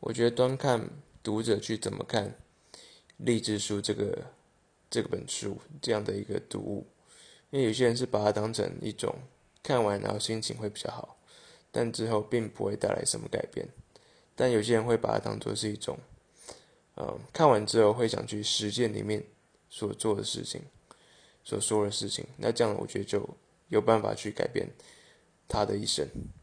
我觉得端看读者去怎么看励志书这个这本书这样的一个读物，因为有些人是把它当成一种看完然后心情会比较好，但之后并不会带来什么改变，但有些人会把它当做是一种嗯看完之后会想去实践里面所做的事情，所说的事情，那这样我觉得就有办法去改变他的一生。